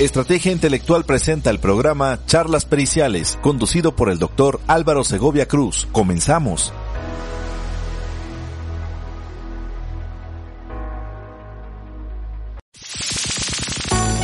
Estrategia Intelectual presenta el programa Charlas Periciales, conducido por el doctor Álvaro Segovia Cruz. Comenzamos.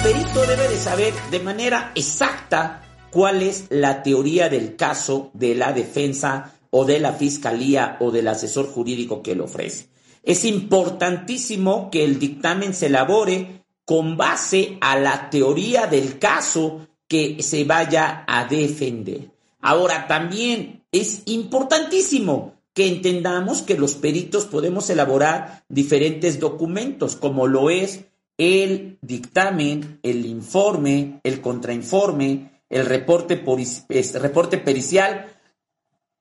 Perito debe de saber de manera exacta cuál es la teoría del caso de la defensa o de la fiscalía o del asesor jurídico que le ofrece. Es importantísimo que el dictamen se elabore con base a la teoría del caso que se vaya a defender. Ahora, también es importantísimo que entendamos que los peritos podemos elaborar diferentes documentos, como lo es el dictamen, el informe, el contrainforme, el reporte, pericial.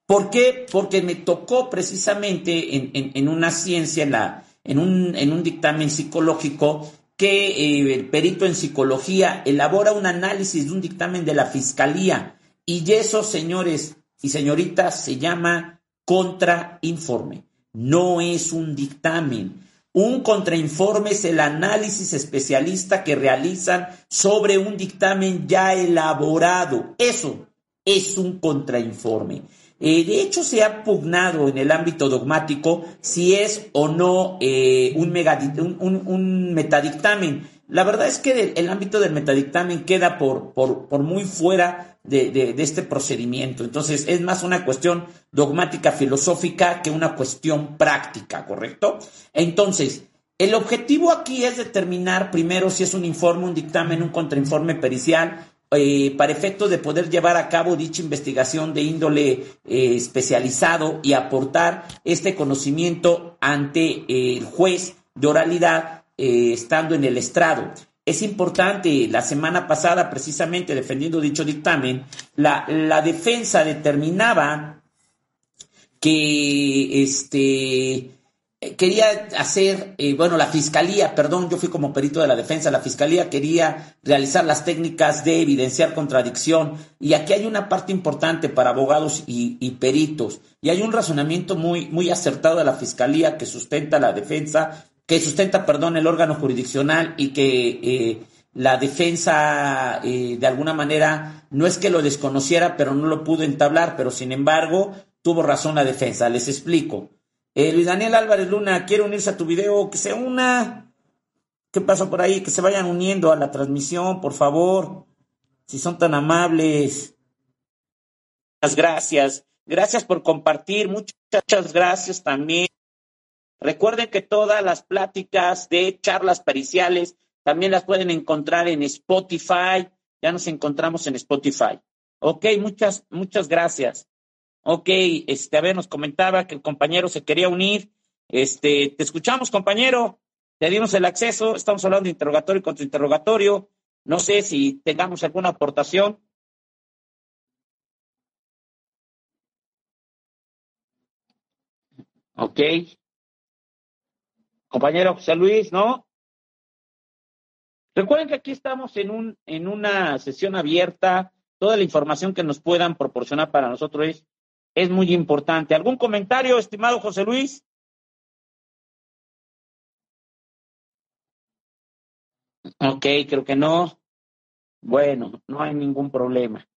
¿Por qué? Porque me tocó precisamente en, una ciencia, en un dictamen psicológico, que eh, el perito en psicología elabora un análisis de un dictamen de la fiscalía y eso, señores y señoritas, se llama contrainforme. No es un dictamen. Un contrainforme es el análisis especialista que realizan sobre un dictamen ya elaborado. Eso es un contrainforme. Eh, de hecho, se ha pugnado en el ámbito dogmático si es o no eh, un, un, metadictamen. La verdad es que el, ámbito del metadictamen queda por, por, muy fuera de, de, este procedimiento. Entonces, es más una cuestión dogmática filosófica que una cuestión práctica, ¿correcto? Entonces, el objetivo aquí es determinar primero si es un informe, un dictamen, un contrainforme pericial eh, para efecto de poder llevar a cabo dicha investigación de índole eh, especializado y aportar este conocimiento ante el juez de oralidad eh, estando en el estrado. Es importante, la semana pasada, precisamente defendiendo dicho dictamen, la, la defensa determinaba que este, quería hacer, eh, bueno, la fiscalía, perdón, yo fui como perito de la defensa, la fiscalía quería realizar las técnicas de evidenciar contradicción y aquí hay una parte importante para abogados y, peritos y hay un razonamiento muy, muy acertado de la fiscalía que sustenta la defensa, que sustenta, perdón, el órgano jurisdiccional y que eh, la defensa eh, de alguna manera no es que lo desconociera, pero no lo pudo entablar, pero sin embargo tuvo razón la defensa. Les explico. Eh, Luis Daniel Álvarez Luna quiere unirse a tu video, que se una. ¿Qué pasa por ahí? Que se vayan uniendo a la transmisión, por favor. Si son tan amables. Muchas gracias. Gracias por compartir. Muchas, gracias también. Recuerden que todas las pláticas de charlas periciales también las pueden encontrar en Spotify. Ya nos encontramos en Spotify. Ok, muchas, muchas gracias. Ok, este, a ver, nos comentaba que el compañero se quería unir. Este, te escuchamos, compañero. Te dimos el acceso. Estamos hablando de interrogatorio contra interrogatorio. No sé si tengamos alguna aportación. Ok. Compañero José Luis, ¿no? Recuerden que aquí estamos en, un, en una sesión abierta. Toda la información que nos puedan proporcionar para nosotros es es muy importante. ¿Algún comentario, estimado José Luis? Ok, creo que no. Bueno, no hay ningún problema.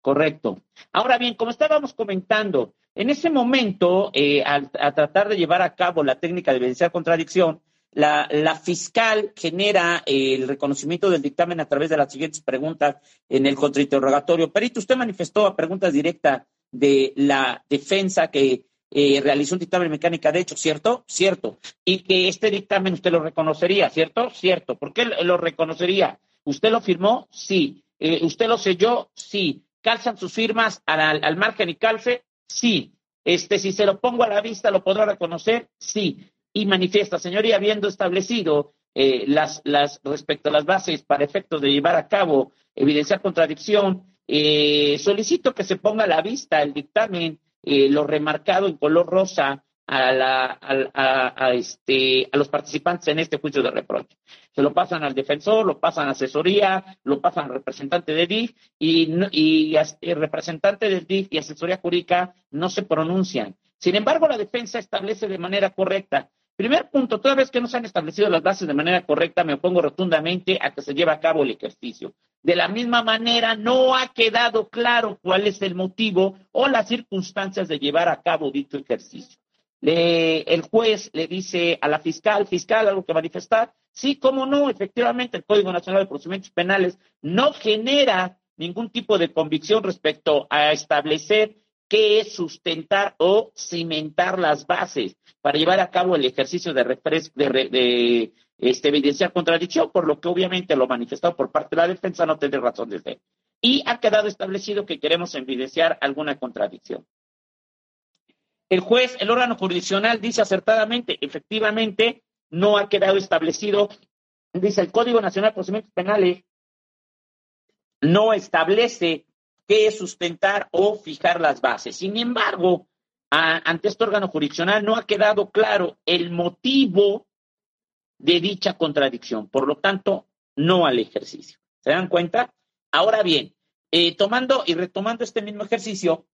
Correcto. Ahora bien, como estábamos comentando, en ese momento, eh, al, a tratar de llevar a cabo la técnica de evidenciar contradicción, la, la, fiscal genera el reconocimiento del dictamen a través de las siguientes preguntas en el contrainterrogatorio. Perito, usted manifestó a preguntas directas de la defensa que eh, realizó un dictamen de mecánica de hecho, ¿cierto? Cierto. Y que este dictamen usted lo reconocería, ¿cierto? Cierto. ¿Por qué lo reconocería? ¿Usted lo firmó? Sí. Eh, ¿Usted lo selló? Sí. ¿Calzan sus firmas al, margen y calce? Sí. Este, si se lo pongo a la vista, ¿lo podrá reconocer? Sí. Y manifiesta, señoría, habiendo establecido eh, las, las, respecto a las bases para efectos de llevar a cabo evidenciar contradicción, eh, solicito que se ponga a la vista el dictamen, eh, lo remarcado en color rosa a, la, a, este, a los participantes en este juicio de reproche. Se lo pasan al defensor, lo pasan a asesoría, lo pasan al representante de DIF y, y el representante del DIF y asesoría jurídica no se pronuncian. Sin embargo, la defensa establece de manera correcta Primer punto, toda vez que no se han establecido las bases de manera correcta, me opongo rotundamente a que se lleve a cabo el ejercicio. De la misma manera, no ha quedado claro cuál es el motivo o las circunstancias de llevar a cabo dicho ejercicio. el juez le dice a la fiscal, fiscal, algo que manifestar. Sí, cómo no, efectivamente, el Código Nacional de Procedimientos Penales no genera ningún tipo de convicción respecto a establecer qué es sustentar o cimentar las bases para llevar a cabo el ejercicio de, de, este, evidenciar contradicción, por lo que obviamente lo manifestado por parte de la defensa no tiene razón de ser. Y ha quedado establecido que queremos evidenciar alguna contradicción. El juez, el órgano jurisdiccional dice acertadamente, efectivamente, no ha quedado establecido, dice el Código Nacional de Procedimientos Penales, no establece qué es sustentar o fijar las bases. Sin embargo, ante este órgano jurisdiccional no ha quedado claro el motivo de dicha contradicción. Por lo tanto, no al ejercicio. ¿Se dan cuenta? Ahora bien, eh, tomando y retomando este mismo ejercicio,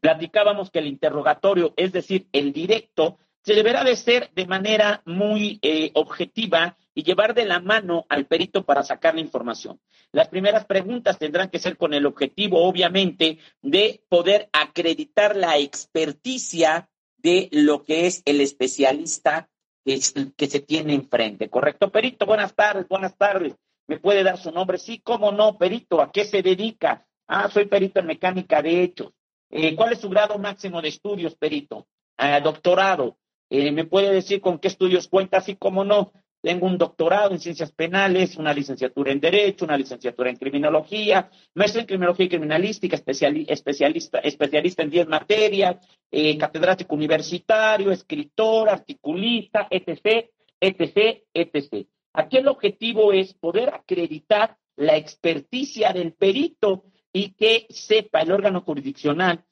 platicábamos que el interrogatorio, es decir, el directo, se deberá de ser de manera muy eh, objetiva y llevar de la mano al perito para sacar la información. Las primeras preguntas tendrán que ser con el objetivo, obviamente, de poder acreditar la experticia de lo que es el especialista que, se tiene enfrente. ¿Correcto, perito? Buenas tardes, buenas tardes. ¿Me puede dar su nombre? Sí, cómo no, perito. ¿A qué se dedica? Ah, soy perito en mecánica de hechos. Eh, ¿Cuál es su grado máximo de estudios, perito? Ah, doctorado. Eh, ¿Me puede decir con qué estudios cuenta? Así como no. Tengo un doctorado en ciencias penales, una licenciatura en Derecho, una licenciatura en Criminología, maestro en Criminología y Criminalística, especialista, especialista en 10 materias, eh, catedrático universitario, escritor, articulista, etc., etc., etc. Aquí el objetivo es poder acreditar la experticia del perito y que sepa el órgano jurisdiccional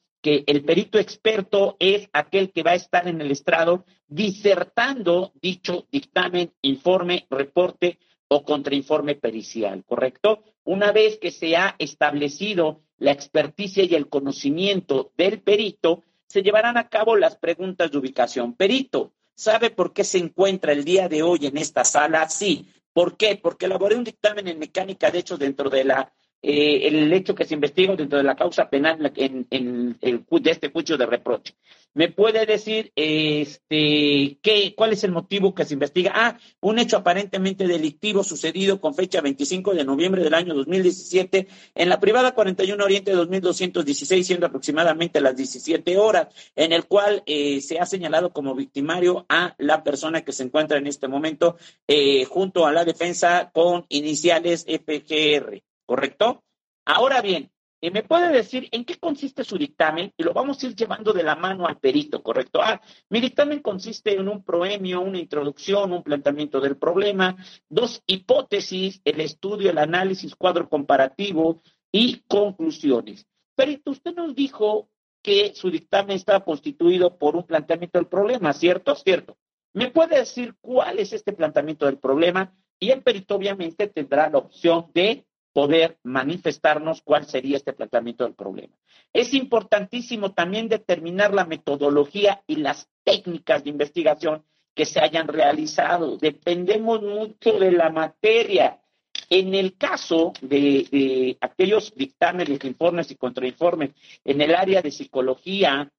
el perito experto es aquel que va a estar en el estrado disertando dicho dictamen, informe, reporte o contrainforme pericial, ¿correcto? Una vez que se ha establecido la experticia y el conocimiento del perito, se llevarán a cabo las preguntas de ubicación. Perito, ¿sabe por qué se encuentra el día de hoy en esta sala? Sí. ¿Por qué? Porque elaboré un dictamen en mecánica de hecho dentro de la eh, el hecho que se investiga dentro de la causa penal en, en, de este juicio de reproche. ¿Me puede decir este, qué, cuál es el motivo que se investiga? Ah, un hecho aparentemente delictivo sucedido con fecha 25 de noviembre del año 2017 en la privada 41 Oriente 2216, siendo aproximadamente las 17 horas, en el cual eh, se ha señalado como victimario a la persona que se encuentra en este momento eh, junto a la defensa con iniciales FGR. ¿Correcto? Ahora bien, eh, ¿me puede decir en qué consiste su dictamen? Y lo vamos a ir llevando de la mano al perito, ¿correcto? Ah, mi dictamen consiste en un proemio, una introducción, un planteamiento del problema, dos hipótesis, el estudio, el análisis, cuadro comparativo y conclusiones. Perito, usted nos dijo que su dictamen estaba constituido por un planteamiento del problema, ¿cierto? Cierto. ¿Me puede decir cuál es este planteamiento del problema? Y el perito obviamente tendrá la opción de poder manifestarnos cuál sería este planteamiento del problema. Es importantísimo también determinar la metodología y las técnicas de investigación que se hayan realizado. Dependemos mucho de la materia. En el caso de, aquellos dictámenes, informes y contrainformes en el área de psicología,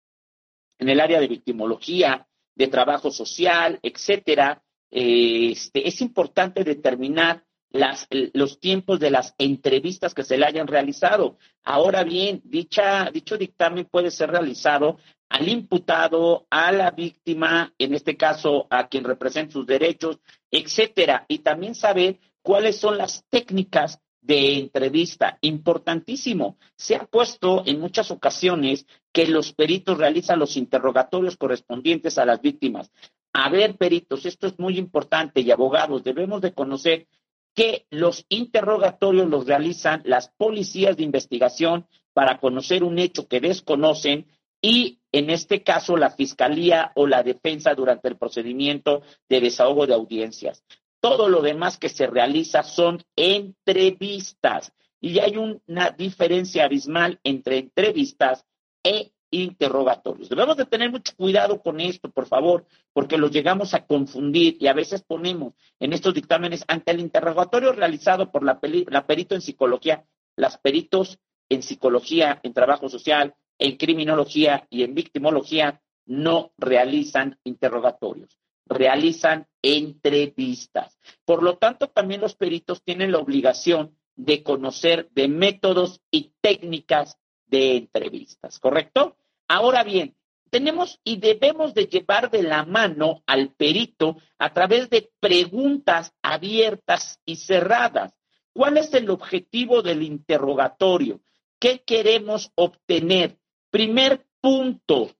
en el área de victimología, de trabajo social, etcétera, este, es importante determinar las, los tiempos de las entrevistas que se le hayan realizado. Ahora bien, dicha, dicho dictamen puede ser realizado al imputado, a la víctima, en este caso a quien representa sus derechos, etcétera, y también saber cuáles son las técnicas de entrevista. Importantísimo. Se ha puesto en muchas ocasiones que los peritos realizan los interrogatorios correspondientes a las víctimas. A ver, peritos, esto es muy importante y abogados, debemos de conocer que los interrogatorios los realizan las policías de investigación para conocer un hecho que desconocen y en este caso la fiscalía o la defensa durante el procedimiento de desahogo de audiencias. Todo lo demás que se realiza son entrevistas y hay una diferencia abismal entre entrevistas e interrogatorios. Debemos de tener mucho cuidado con esto, por favor, porque los llegamos a confundir y a veces ponemos en estos dictámenes ante el interrogatorio realizado por la, la perito en psicología, las peritos en psicología, en trabajo social, en criminología y en victimología no realizan interrogatorios, realizan entrevistas. Por lo tanto, también los peritos tienen la obligación de conocer de métodos y técnicas de entrevistas, ¿correcto? Ahora bien, tenemos y debemos de llevar de la mano al perito a través de preguntas abiertas y cerradas. ¿Cuál es el objetivo del interrogatorio? ¿Qué queremos obtener? Primer punto,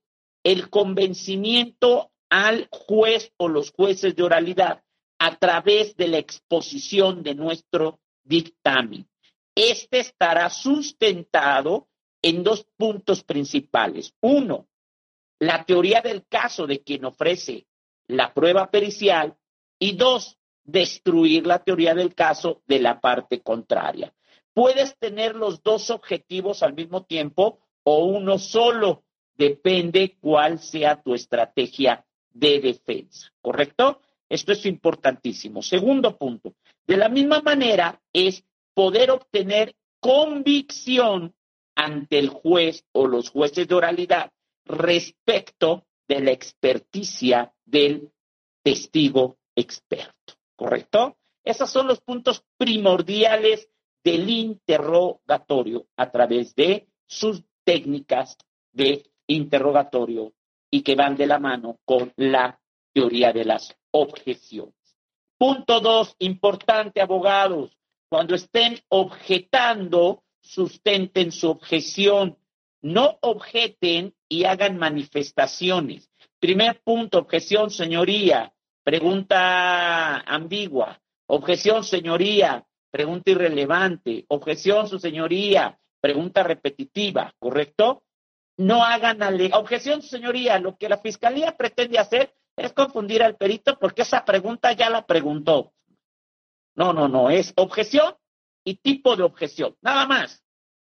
el convencimiento al juez o los jueces de oralidad a través de la exposición de nuestro dictamen. Este estará sustentado en dos puntos principales. Uno, la teoría del caso de quien ofrece la prueba pericial y dos, destruir la teoría del caso de la parte contraria. Puedes tener los dos objetivos al mismo tiempo o uno solo, depende cuál sea tu estrategia de defensa, ¿correcto? Esto es importantísimo. Segundo punto, de la misma manera es poder obtener convicción ante el juez o los jueces de oralidad respecto de la experticia del testigo experto, ¿correcto? Esos son los puntos primordiales del interrogatorio a través de sus técnicas de interrogatorio y que van de la mano con la teoría de las objeciones. Punto dos, importante, abogados, cuando estén objetando, sustenten su objeción, no objeten y hagan manifestaciones. Primer punto, objeción, señoría, pregunta ambigua. Objeción, señoría, pregunta irrelevante. Objeción, su señoría, pregunta repetitiva, ¿correcto? No hagan objeción, su señoría. Lo que la fiscalía pretende hacer es confundir al perito porque esa pregunta ya la preguntó. No, no, no, es objeción y tipo de objeción, nada más.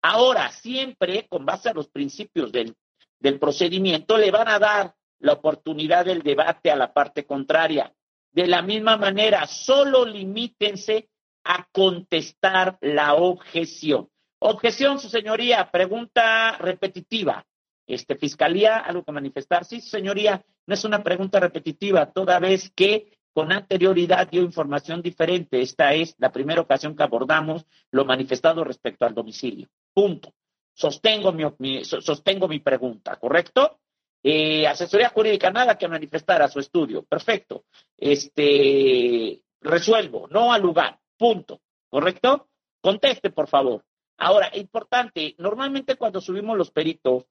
Ahora, siempre con base a los principios del, del procedimiento, le van a dar la oportunidad del debate a la parte contraria. De la misma manera, solo limítense a contestar la objeción. Objeción, su señoría, pregunta repetitiva. Este, fiscalía, algo que manifestar. Sí, señoría, no es una pregunta repetitiva, toda vez que con anterioridad dio información diferente. Esta es la primera ocasión que abordamos lo manifestado respecto al domicilio. Punto. Sostengo mi, sostengo mi pregunta, ¿correcto? Eh, asesoría jurídica, nada que manifestar a su estudio. Perfecto. Este, resuelvo, no al lugar. Punto. ¿Correcto? Conteste, por favor. Ahora, importante, normalmente cuando subimos los peritos,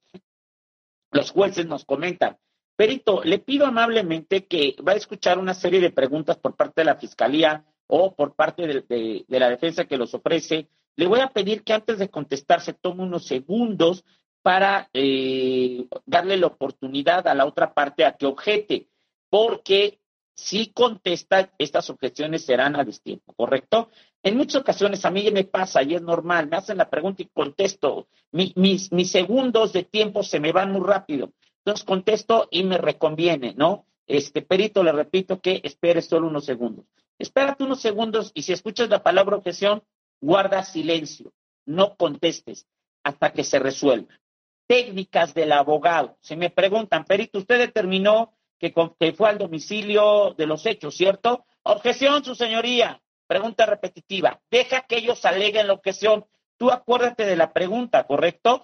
los jueces nos comentan, Perito, le pido amablemente que va a escuchar una serie de preguntas por parte de la Fiscalía o por parte de, la defensa que los ofrece. Le voy a pedir que antes de contestar se tome unos segundos para eh, darle la oportunidad a la otra parte a que objete, porque si contesta, estas objeciones serán a destiempo, ¿correcto? En muchas ocasiones a mí me pasa y es normal, me hacen la pregunta y contesto, mis, mis segundos de tiempo se me van muy rápido. Entonces contesto y me reconviene, ¿no? Este perito, le repito que espere solo unos segundos. Espérate unos segundos y si escuchas la palabra objeción, guarda silencio, no contestes hasta que se resuelva. Técnicas del abogado. Si me preguntan, perito, usted determinó que, que fue al domicilio de los hechos, ¿cierto? Objeción, su señoría. Pregunta repetitiva. Deja que ellos aleguen la objeción. Tú acuérdate de la pregunta, ¿correcto?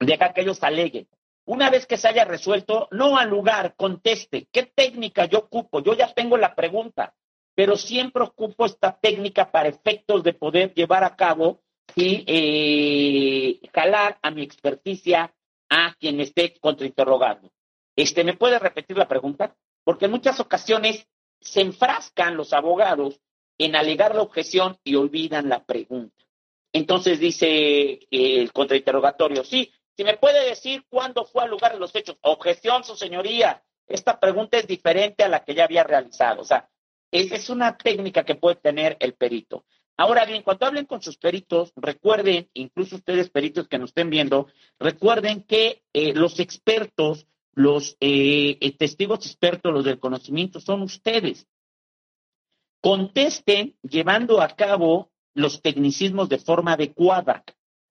Deja que ellos aleguen. Una vez que se haya resuelto, no al lugar, conteste. ¿Qué técnica yo ocupo? Yo ya tengo la pregunta, pero siempre ocupo esta técnica para efectos de poder llevar a cabo y eh, jalar a mi experticia a quien esté contrainterrogando. Este, ¿Me puede repetir la pregunta? Porque en muchas ocasiones se enfrascan los abogados en alegar la objeción y olvidan la pregunta. Entonces dice el contrainterrogatorio, sí, si me puede decir cuándo fue al lugar de los hechos. Objeción, su señoría. Esta pregunta es diferente a la que ya había realizado. O sea, es, es una técnica que puede tener el perito. Ahora bien, cuando hablen con sus peritos, recuerden, incluso ustedes peritos que nos estén viendo, recuerden que eh, los expertos, los eh, eh, testigos expertos, los del conocimiento, son ustedes. Contesten llevando a cabo los tecnicismos de forma adecuada.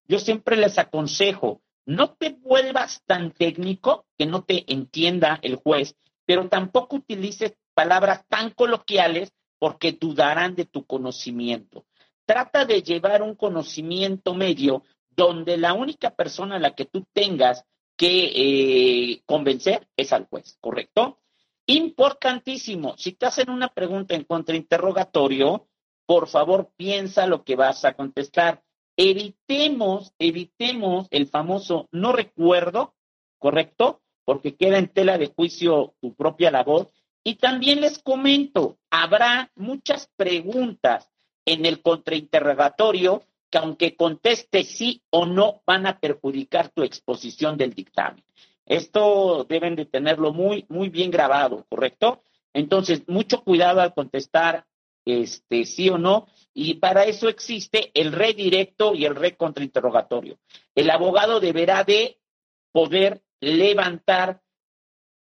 Yo siempre les aconsejo, no te vuelvas tan técnico que no te entienda el juez, pero tampoco utilices palabras tan coloquiales porque dudarán de tu conocimiento. Trata de llevar un conocimiento medio donde la única persona a la que tú tengas que eh, convencer es al juez, ¿correcto? Importantísimo, si te hacen una pregunta en contrainterrogatorio, por favor piensa lo que vas a contestar. Evitemos, evitemos el famoso no recuerdo, ¿correcto? Porque queda en tela de juicio tu propia labor. Y también les comento, habrá muchas preguntas en el contrainterrogatorio que aunque conteste sí o no, van a perjudicar tu exposición del dictamen. Esto deben de tenerlo muy, muy bien grabado, ¿correcto? Entonces, mucho cuidado al contestar este, sí o no, y para eso existe el redirecto y el re contrainterrogatorio. El abogado deberá de poder levantar,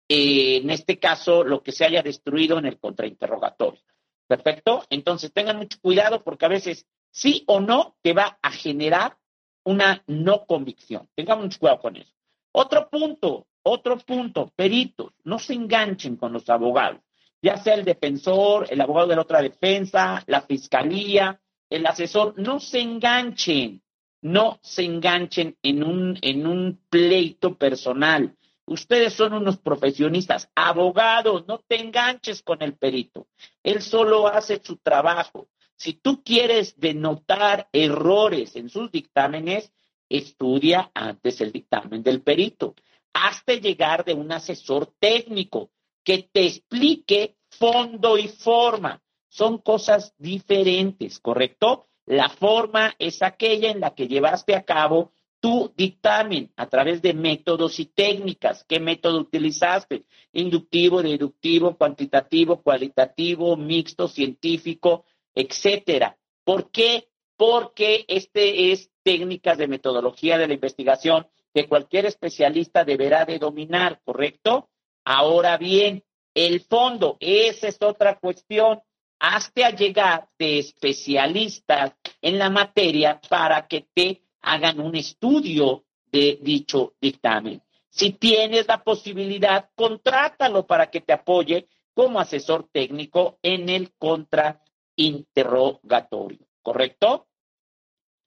eh, en este caso, lo que se haya destruido en el contrainterrogatorio. Perfecto. Entonces tengan mucho cuidado porque a veces sí o no te va a generar una no convicción. Tengan mucho cuidado con eso. Otro punto, otro punto, peritos, no se enganchen con los abogados, ya sea el defensor, el abogado de la otra defensa, la fiscalía, el asesor, no se enganchen, no se enganchen en un, en un pleito personal. Ustedes son unos profesionistas, abogados, no te enganches con el perito. Él solo hace su trabajo. Si tú quieres denotar errores en sus dictámenes, estudia antes el dictamen del perito. Hazte llegar de un asesor técnico que te explique fondo y forma. Son cosas diferentes, ¿correcto? La forma es aquella en la que llevaste a cabo tu dictamen a través de métodos y técnicas. ¿Qué método utilizaste? Inductivo, deductivo, cuantitativo, cualitativo, mixto, científico, etcétera. ¿Por qué? Porque este es técnicas de metodología de la investigación que cualquier especialista deberá de dominar, ¿correcto? Ahora bien, el fondo, esa es otra cuestión. Hazte llegar de especialistas en la materia para que te hagan un estudio de dicho dictamen. Si tienes la posibilidad, contrátalo para que te apoye como asesor técnico en el contrainterrogatorio, ¿correcto?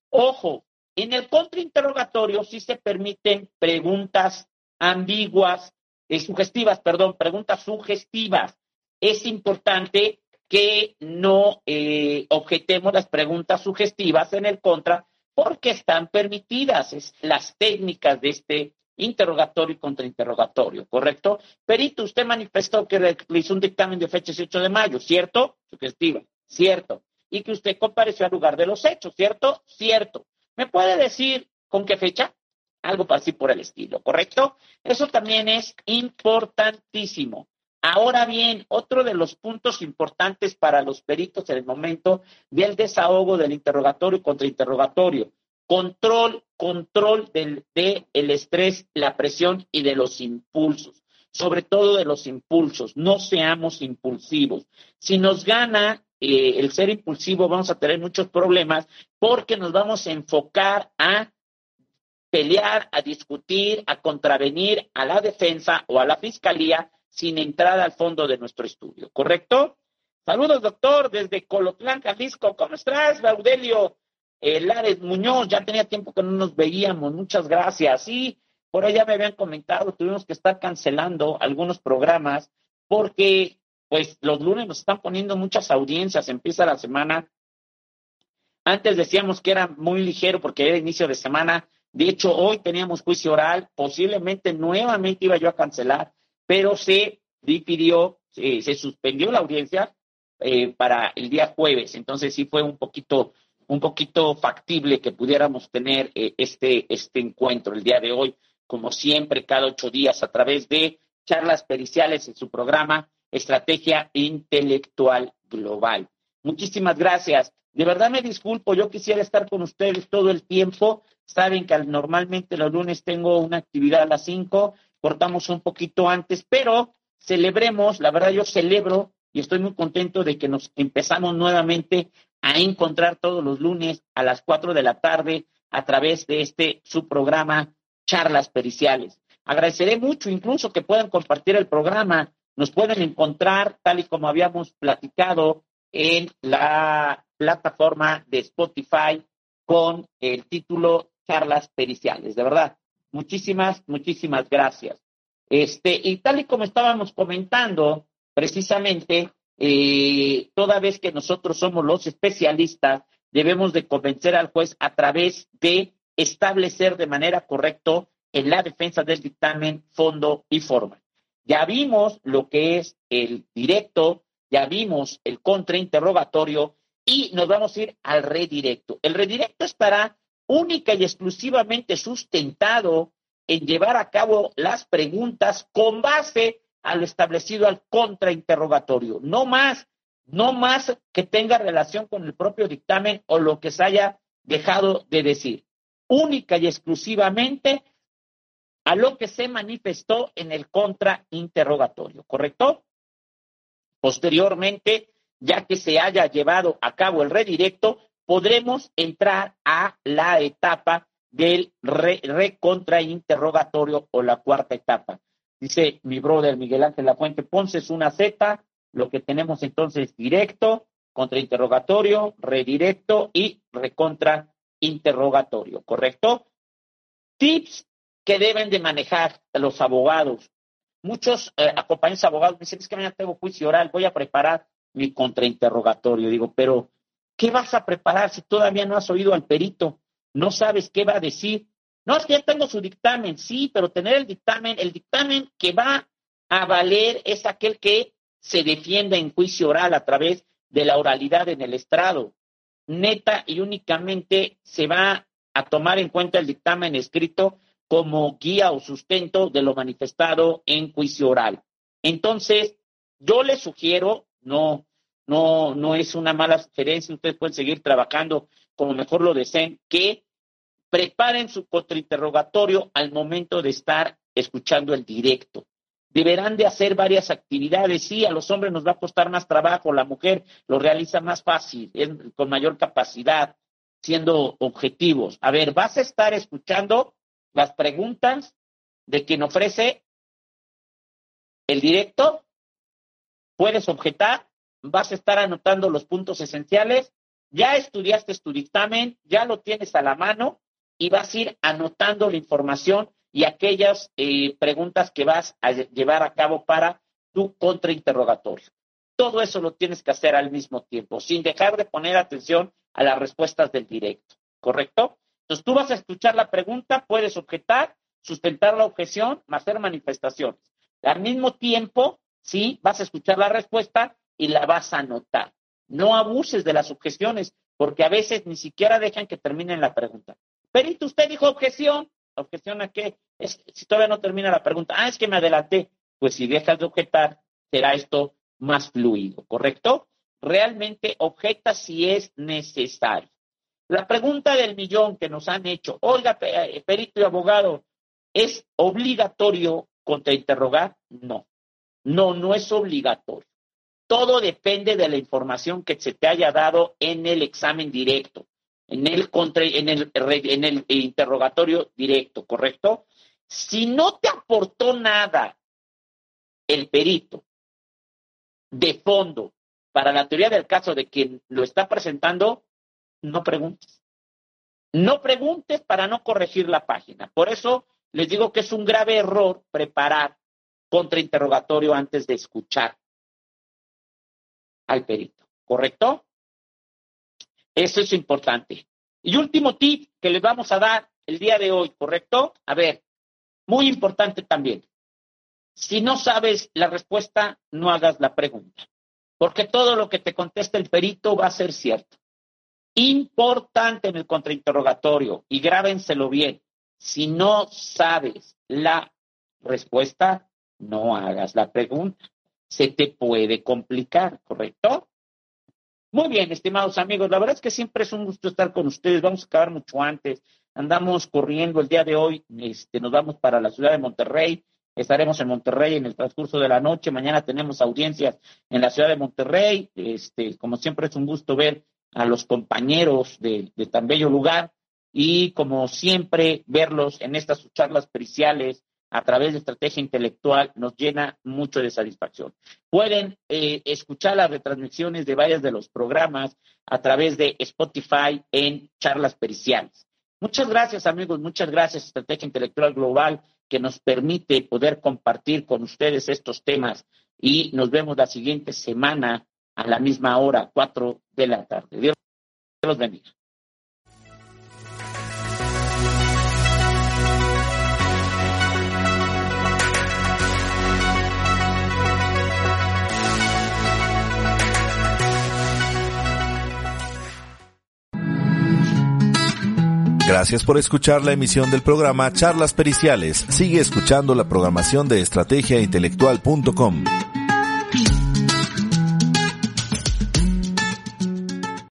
Ojo, en el contrainterrogatorio sí se permiten preguntas ambiguas, eh, sugestivas, perdón, preguntas sugestivas. Es importante que no eh, objetemos las preguntas sugestivas en el contra porque están permitidas es, las técnicas de este interrogatorio y contrainterrogatorio, ¿correcto? Perito, usted manifestó que realizó un dictamen de fecha 18 de mayo, ¿cierto? Sugestiva, cierto. Y que usted compareció al lugar de los hechos, ¿cierto? Cierto. ¿Me puede decir con qué fecha? Algo así por el estilo, ¿correcto? Eso también es importantísimo. Ahora bien, otro de los puntos importantes para los peritos en el momento del desahogo del interrogatorio y contrainterrogatorio, control, control del de el estrés, la presión y de los impulsos, sobre todo de los impulsos. No seamos impulsivos. Si nos gana eh, el ser impulsivo, vamos a tener muchos problemas porque nos vamos a enfocar a pelear, a discutir, a contravenir a la defensa o a la fiscalía sin entrar al fondo de nuestro estudio, ¿correcto? Saludos, doctor, desde Colotlán, Jalisco. ¿Cómo estás, Baudelio? Eh, Lares Muñoz, ya tenía tiempo que no nos veíamos. Muchas gracias. Sí, por allá me habían comentado, tuvimos que estar cancelando algunos programas porque, pues, los lunes nos están poniendo muchas audiencias. Empieza la semana. Antes decíamos que era muy ligero porque era inicio de semana. De hecho, hoy teníamos juicio oral. Posiblemente nuevamente iba yo a cancelar pero se difirió, se suspendió la audiencia eh, para el día jueves. Entonces sí fue un poquito, un poquito factible que pudiéramos tener eh, este, este encuentro el día de hoy, como siempre, cada ocho días a través de charlas periciales en su programa Estrategia Intelectual Global. Muchísimas gracias. De verdad me disculpo, yo quisiera estar con ustedes todo el tiempo. Saben que normalmente los lunes tengo una actividad a las 5, cortamos un poquito antes, pero celebremos, la verdad yo celebro y estoy muy contento de que nos empezamos nuevamente a encontrar todos los lunes a las 4 de la tarde a través de este su programa Charlas Periciales. Agradeceré mucho incluso que puedan compartir el programa. Nos pueden encontrar, tal y como habíamos platicado, en la plataforma de Spotify con el título Charlas Periciales. De verdad, muchísimas, muchísimas gracias. Este, y tal y como estábamos comentando, precisamente, eh, toda vez que nosotros somos los especialistas, debemos de convencer al juez a través de establecer de manera correcta en la defensa del dictamen fondo y forma. Ya vimos lo que es el directo, ya vimos el contrainterrogatorio y nos vamos a ir al redirecto. El redirecto estará única y exclusivamente sustentado en llevar a cabo las preguntas con base a lo establecido al contrainterrogatorio. No más, no más que tenga relación con el propio dictamen o lo que se haya dejado de decir. Única y exclusivamente a lo que se manifestó en el contrainterrogatorio, ¿correcto? Posteriormente, ya que se haya llevado a cabo el redirecto, podremos entrar a la etapa del recontrainterrogatorio o la cuarta etapa. Dice mi brother Miguel Ángel Lafuente Ponce, es una Z, lo que tenemos entonces directo, contrainterrogatorio, redirecto y recontrainterrogatorio, ¿correcto? Tips que deben de manejar los abogados. Muchos eh, acompañantes abogados dicen, es que mañana tengo juicio oral, voy a preparar mi contrainterrogatorio. Digo, pero ¿qué vas a preparar si todavía no has oído al perito? No sabes qué va a decir. No, es que ya tengo su dictamen, sí, pero tener el dictamen, el dictamen que va a valer es aquel que se defienda en juicio oral a través de la oralidad en el estrado. Neta y únicamente se va a tomar en cuenta el dictamen escrito como guía o sustento de lo manifestado en juicio oral. Entonces, yo les sugiero, no, no, no es una mala sugerencia, ustedes pueden seguir trabajando como mejor lo deseen, que preparen su contrainterrogatorio al momento de estar escuchando el directo. Deberán de hacer varias actividades. Sí, a los hombres nos va a costar más trabajo, la mujer lo realiza más fácil, con mayor capacidad, siendo objetivos. A ver, vas a estar escuchando las preguntas de quien ofrece el directo, puedes objetar, vas a estar anotando los puntos esenciales, ya estudiaste tu dictamen, ya lo tienes a la mano, y vas a ir anotando la información y aquellas eh, preguntas que vas a llevar a cabo para tu contrainterrogatorio. Todo eso lo tienes que hacer al mismo tiempo, sin dejar de poner atención a las respuestas del directo, ¿correcto? Entonces tú vas a escuchar la pregunta, puedes objetar, sustentar la objeción, hacer manifestaciones. Al mismo tiempo, sí, vas a escuchar la respuesta y la vas a anotar. No abuses de las objeciones, porque a veces ni siquiera dejan que terminen la pregunta. Perito, usted dijo objeción. ¿Objeción a qué? Es, si todavía no termina la pregunta, ah, es que me adelanté. Pues si dejas de objetar, será esto más fluido, ¿correcto? Realmente objeta si es necesario. La pregunta del millón que nos han hecho, oiga, eh, perito y abogado, ¿es obligatorio contrainterrogar? No, no, no es obligatorio. Todo depende de la información que se te haya dado en el examen directo en el, contra, en el, interrogatorio directo, ¿correcto? Si no te aportó nada el perito de fondo para la teoría del caso de quien lo está presentando, no preguntes. No preguntes para no corregir la página. Por eso les digo que es un grave error preparar contrainterrogatorio antes de escuchar al perito. ¿Correcto? Eso es importante. Y último tip que les vamos a dar el día de hoy, ¿correcto? A ver, muy importante también. Si no sabes la respuesta, no hagas la pregunta, porque todo lo que te conteste el perito va a ser cierto. Importante en el contrainterrogatorio, y grábenselo bien, si no sabes la respuesta, no hagas la pregunta. Se te puede complicar, ¿correcto? Muy bien, estimados amigos, la verdad es que siempre es un gusto estar con ustedes. Vamos a acabar mucho antes. Andamos corriendo el día de hoy, este, nos vamos para la ciudad de Monterrey. Estaremos en Monterrey en el transcurso de la noche. Mañana tenemos audiencias en la ciudad de Monterrey. Este, como siempre es un gusto ver a los compañeros de, de tan bello lugar y como siempre verlos en estas charlas periciales a través de estrategia intelectual nos llena mucho de satisfacción. Pueden eh, escuchar las retransmisiones de varios de los programas a través de Spotify en charlas periciales. Muchas gracias amigos, muchas gracias Estrategia Intelectual Global que nos permite poder compartir con ustedes estos temas y nos vemos la siguiente semana a la misma hora, cuatro de la tarde. Dios los bendiga. Gracias por escuchar la emisión del programa Charlas Periciales. Sigue escuchando la programación de estrategiaintelectual.com.